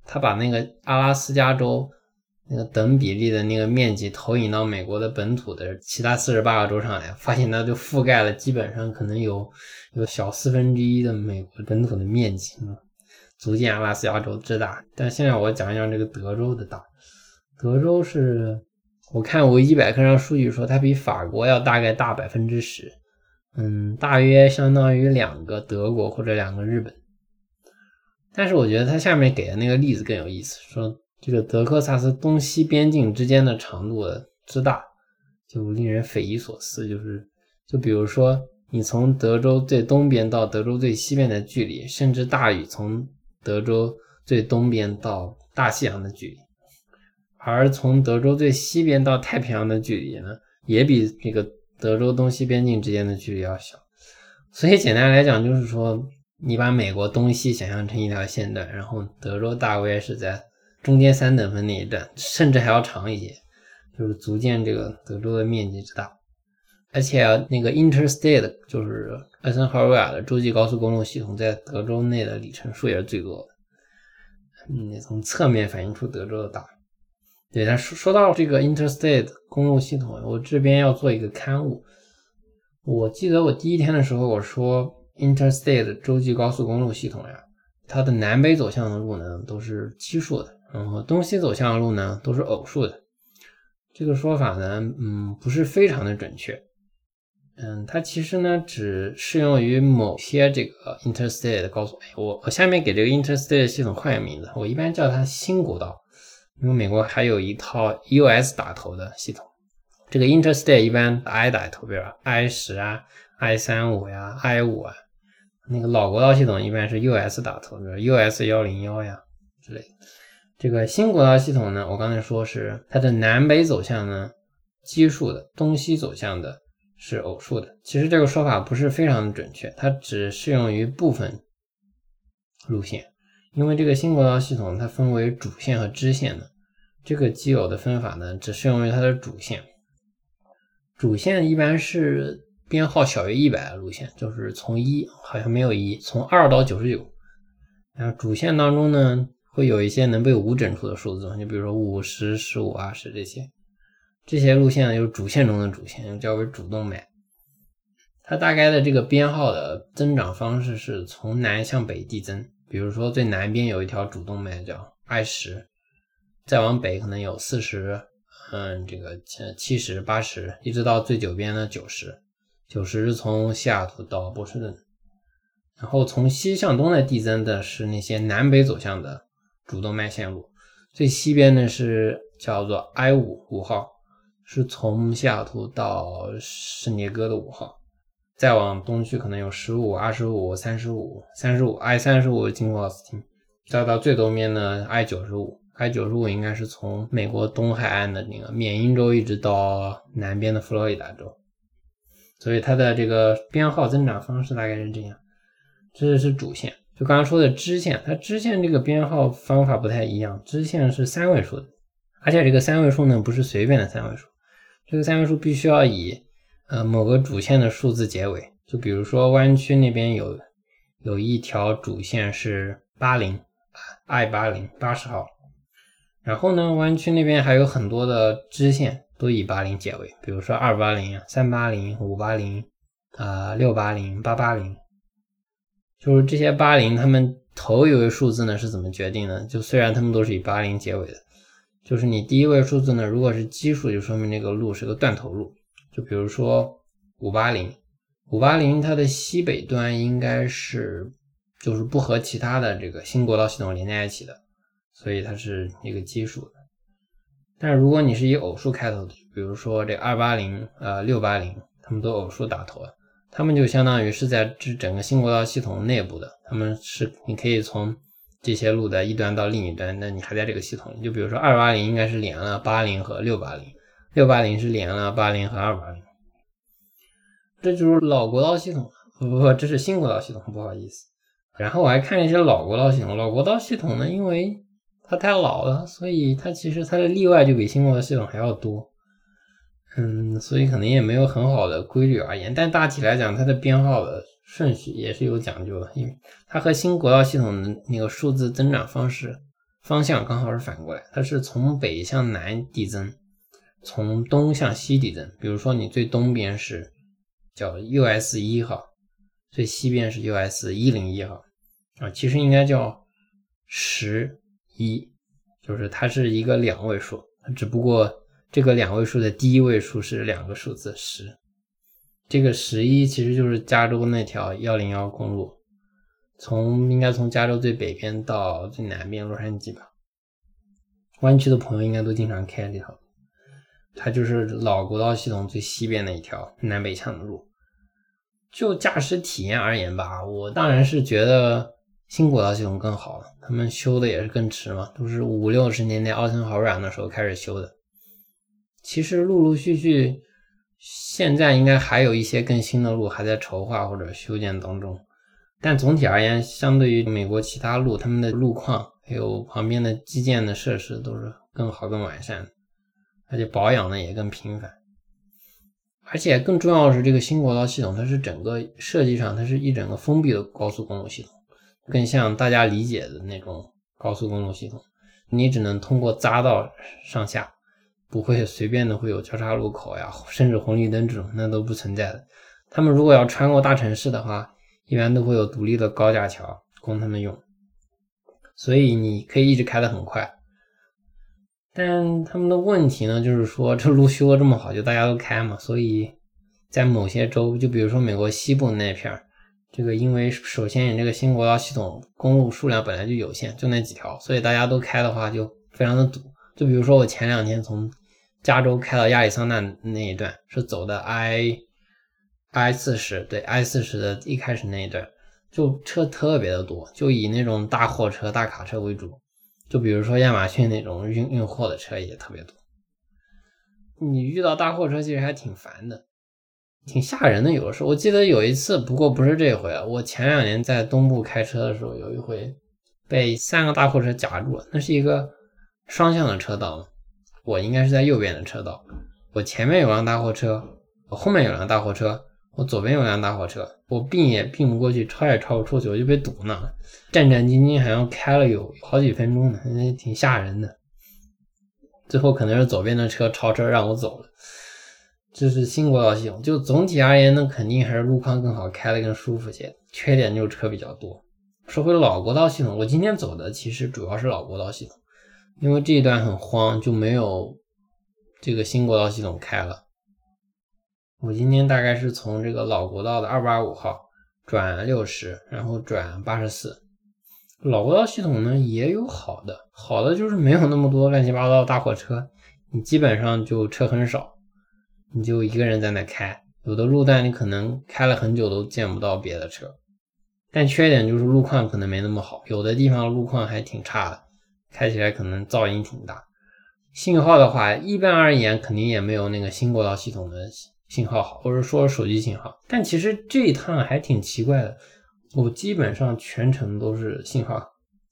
他把那个阿拉斯加州那个等比例的那个面积投影到美国的本土的其他四十八个州上来，发现它就覆盖了基本上可能有有小四分之一的美国本土的面积，足见阿拉斯加州之大。但现在我讲一讲这个德州的大，德州是。我看维基百科上数据说，它比法国要大概大百分之十，嗯，大约相当于两个德国或者两个日本。但是我觉得它下面给的那个例子更有意思，说这个德克萨斯东西边境之间的长度之大，就令人匪夷所思。就是，就比如说你从德州最东边到德州最西边的距离，甚至大于从德州最东边到大西洋的距离。而从德州最西边到太平洋的距离呢，也比这个德州东西边境之间的距离要小。所以简单来讲，就是说，你把美国东西想象成一条线段，然后德州大约是在中间三等分那一段，甚至还要长一些，就是足见这个德州的面积之大。而且那个 Interstate 就是艾森豪威尔的洲际高速公路系统，在德州内的里程数也是最多的。嗯，从侧面反映出德州的大。对，他说说到这个 Interstate 公路系统，我这边要做一个刊物。我记得我第一天的时候我说 Interstate 洲际高速公路系统呀，它的南北走向的路呢都是奇数的，然后东西走向的路呢都是偶数的。这个说法呢，嗯，不是非常的准确。嗯，它其实呢只适用于某些这个 Interstate 的高速。我我下面给这个 Interstate 系统换个名字，我一般叫它新国道。因为美国还有一套 US 打头的系统，这个 Interstate 一般 I 打头，比如 I 十啊、I 三五呀、I 五啊。那个老国道系统一般是 US 打头，比如 US 幺零幺呀之类的。这个新国道系统呢，我刚才说是它的南北走向呢奇数的，东西走向的是偶数的。其实这个说法不是非常的准确，它只适用于部分路线。因为这个新国道系统它分为主线和支线的。这个奇偶的分法呢，只适用于它的主线。主线一般是编号小于一百的路线，就是从一好像没有一，从二到九十九。然后主线当中呢，会有一些能被五整出的数字，就比如说五十、十五、二十这些。这些路线呢就是主线中的主线，叫为主动脉。它大概的这个编号的增长方式是从南向北递增。比如说最南边有一条主动脉叫 I 十。再往北可能有四十，嗯，这个七七十、八十，一直到最九边的九十。九十是从西雅图到波士顿，然后从西向东的递增的是那些南北走向的主动脉线路。最西边呢是叫做 I 五五号，是从西雅图到圣迭戈的五号。再往东去可能有十五、二十五、三十五、三十五 I 三十五经过奥斯汀，再到最东边呢 I 九十五。I 九十五应该是从美国东海岸的那个缅因州一直到南边的佛罗里达州，所以它的这个编号增长方式大概是这样。这是主线，刚刚说的支线，它支线这个编号方法不太一样，支线是三位数的，而且这个三位数呢不是随便的三位数，这个三位数必须要以呃某个主线的数字结尾。就比如说湾区那边有有一条主线是八零，I 八零八十号。然后呢，湾区那边还有很多的支线都以八零结尾，比如说二八零、三八零、五八零啊、六八零、八八零，就是这些八零，他们头一位数字呢是怎么决定的？就虽然他们都是以八零结尾的，就是你第一位数字呢，如果是奇数，就说明那个路是个断头路。就比如说五八零，五八零它的西北端应该是就是不和其他的这个新国道系统连在一起的。所以它是一个奇数的，但是如果你是以偶数开头的，比如说这二八零、呃六八零，他们都偶数打头啊，他们就相当于是在这整个新国道系统内部的，他们是你可以从这些路的一端到另一端，那你还在这个系统。就比如说二八零应该是连了八零和六八零，六八零是连了八零和二八零，这就是老国道系统，不不不，这是新国道系统，不好意思。然后我还看一些老国道系统，老国道系统呢，因为它太老了，所以它其实它的例外就比新国道系统还要多。嗯，所以可能也没有很好的规律而言，但大体来讲，它的编号的顺序也是有讲究的，因为它和新国道系统的那个数字增长方式方向刚好是反过来，它是从北向南递增，从东向西递增。比如说你最东边是叫 US 一号，最西边是 US 一零一号啊，其实应该叫十一，就是它是一个两位数，只不过。这个两位数的第一位数是两个数字十，这个十一其实就是加州那条幺零幺公路，从应该从加州最北边到最南边洛杉矶吧。湾区的朋友应该都经常开这条，它就是老国道系统最西边的一条南北向的路。就驾驶体验而言吧，我当然是觉得新国道系统更好了，他们修的也是更迟嘛，都是五六十年代奥森豪软的时候开始修的。其实陆陆续续，现在应该还有一些更新的路还在筹划或者修建当中。但总体而言，相对于美国其他路，他们的路况还有旁边的基建的设施都是更好、更完善，而且保养呢也更频繁。而且更重要的是，这个新国道系统它是整个设计上，它是一整个封闭的高速公路系统，更像大家理解的那种高速公路系统，你只能通过匝道上下。不会随便的会有交叉路口呀，甚至红绿灯这种，那都不存在的。他们如果要穿过大城市的话，一般都会有独立的高架桥供他们用，所以你可以一直开得很快。但他们的问题呢，就是说这路修的这么好，就大家都开嘛，所以在某些州，就比如说美国西部那片儿，这个因为首先你这个新国道系统公路数量本来就有限，就那几条，所以大家都开的话就非常的堵。就比如说我前两天从加州开到亚利桑那那一段是走的 I I 四十，对 I 四十的一开始那一段，就车特别的多，就以那种大货车、大卡车为主。就比如说亚马逊那种运运货的车也特别多。你遇到大货车其实还挺烦的，挺吓人的。有的时候我记得有一次，不过不是这回啊，我前两年在东部开车的时候，有一回被三个大货车夹住了，那是一个双向的车道。我应该是在右边的车道，我前面有辆大货车，我后面有辆大货车，我左边有辆大货车，我并也并不过去，超也超不出去，我就被堵那了，战战兢兢，好像开了有好几分钟呢，那挺吓人的。最后可能是左边的车超车让我走了。这是新国道系统，就总体而言呢，肯定还是路况更好，开的更舒服些。缺点就是车比较多。说回老国道系统，我今天走的其实主要是老国道系统。因为这一段很荒，就没有这个新国道系统开了。我今天大概是从这个老国道的二八五号转六十，然后转八十四。老国道系统呢也有好的，好的就是没有那么多乱七八糟的大货车，你基本上就车很少，你就一个人在那开。有的路段你可能开了很久都见不到别的车，但缺点就是路况可能没那么好，有的地方路况还挺差的。开起来可能噪音挺大，信号的话，一般而言肯定也没有那个新国道系统的信号好，或者说手机信号。但其实这一趟还挺奇怪的，我基本上全程都是信号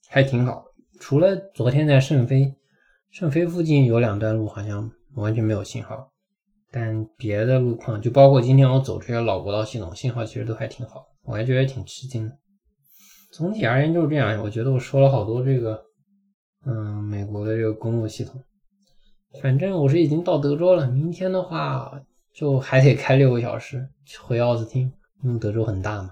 还挺好，除了昨天在圣菲，圣菲附近有两段路好像完全没有信号，但别的路况就包括今天我走这些老国道系统，信号其实都还挺好，我还觉得挺吃惊的。总体而言就是这样，我觉得我说了好多这个。嗯，美国的这个公路系统，反正我是已经到德州了。明天的话，就还得开六个小时回奥斯汀，因为德州很大嘛。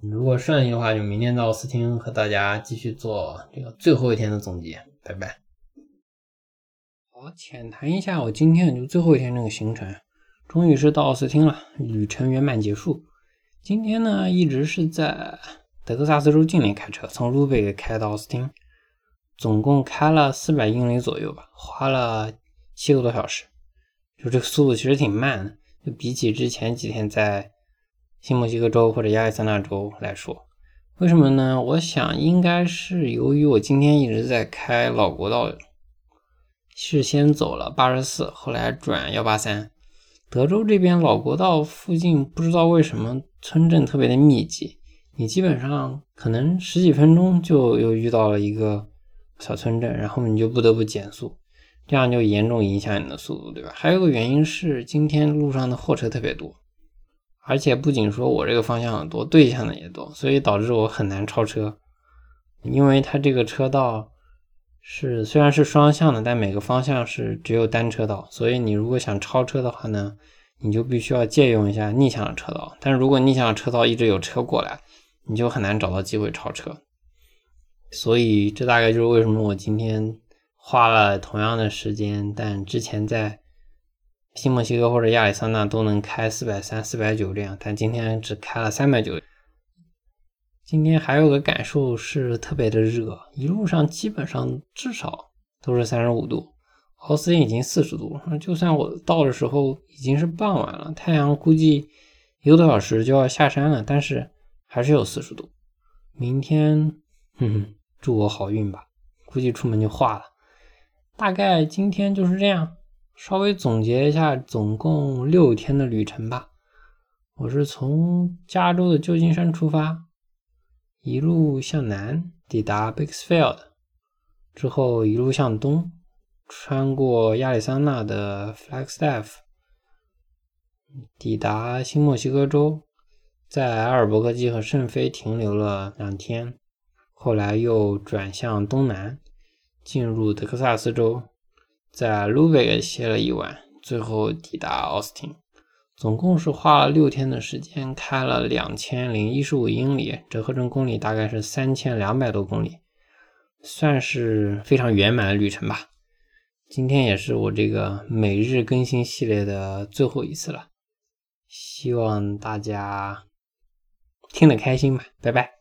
如果顺利的话，就明天到奥斯汀和大家继续做这个最后一天的总结。拜拜。好，浅谈一下我今天就最后一天这个行程，终于是到奥斯汀了，旅程圆满结束。今天呢，一直是在德克萨斯州境内开车，从卢贝开到奥斯汀。总共开了四百英里左右吧，花了七个多小时，就这个速度其实挺慢的，就比起之前几天在新墨西哥州或者亚利桑那州来说，为什么呢？我想应该是由于我今天一直在开老国道，是先走了八十四，后来转幺八三，德州这边老国道附近不知道为什么村镇特别的密集，你基本上可能十几分钟就又遇到了一个。小村镇，然后你就不得不减速，这样就严重影响你的速度，对吧？还有个原因是今天路上的货车特别多，而且不仅说我这个方向多，对向的也多，所以导致我很难超车，因为它这个车道是虽然是双向的，但每个方向是只有单车道，所以你如果想超车的话呢，你就必须要借用一下逆向的车道，但是如果逆向的车道一直有车过来，你就很难找到机会超车。所以，这大概就是为什么我今天花了同样的时间，但之前在新墨西哥或者亚利桑那都能开四百三、四百九这样，但今天只开了三百九。今天还有个感受是特别的热，一路上基本上至少都是三十五度，奥斯已经四十度。就算我到的时候已经是傍晚了，太阳估计一个多小时就要下山了，但是还是有四十度。明天，哼哼。祝我好运吧，估计出门就化了。大概今天就是这样，稍微总结一下，总共六天的旅程吧。我是从加州的旧金山出发，一路向南抵达 b i g s f i e l d 之后一路向东，穿过亚利桑那的 Flagstaff，抵达新墨西哥州，在阿尔伯克基和圣菲停留了两天。后来又转向东南，进入德克萨斯州，在卢贝格歇了一晚，最后抵达奥斯汀。总共是花了六天的时间，开了两千零一十五英里，折合成公里大概是三千两百多公里，算是非常圆满的旅程吧。今天也是我这个每日更新系列的最后一次了，希望大家听得开心吧，拜拜。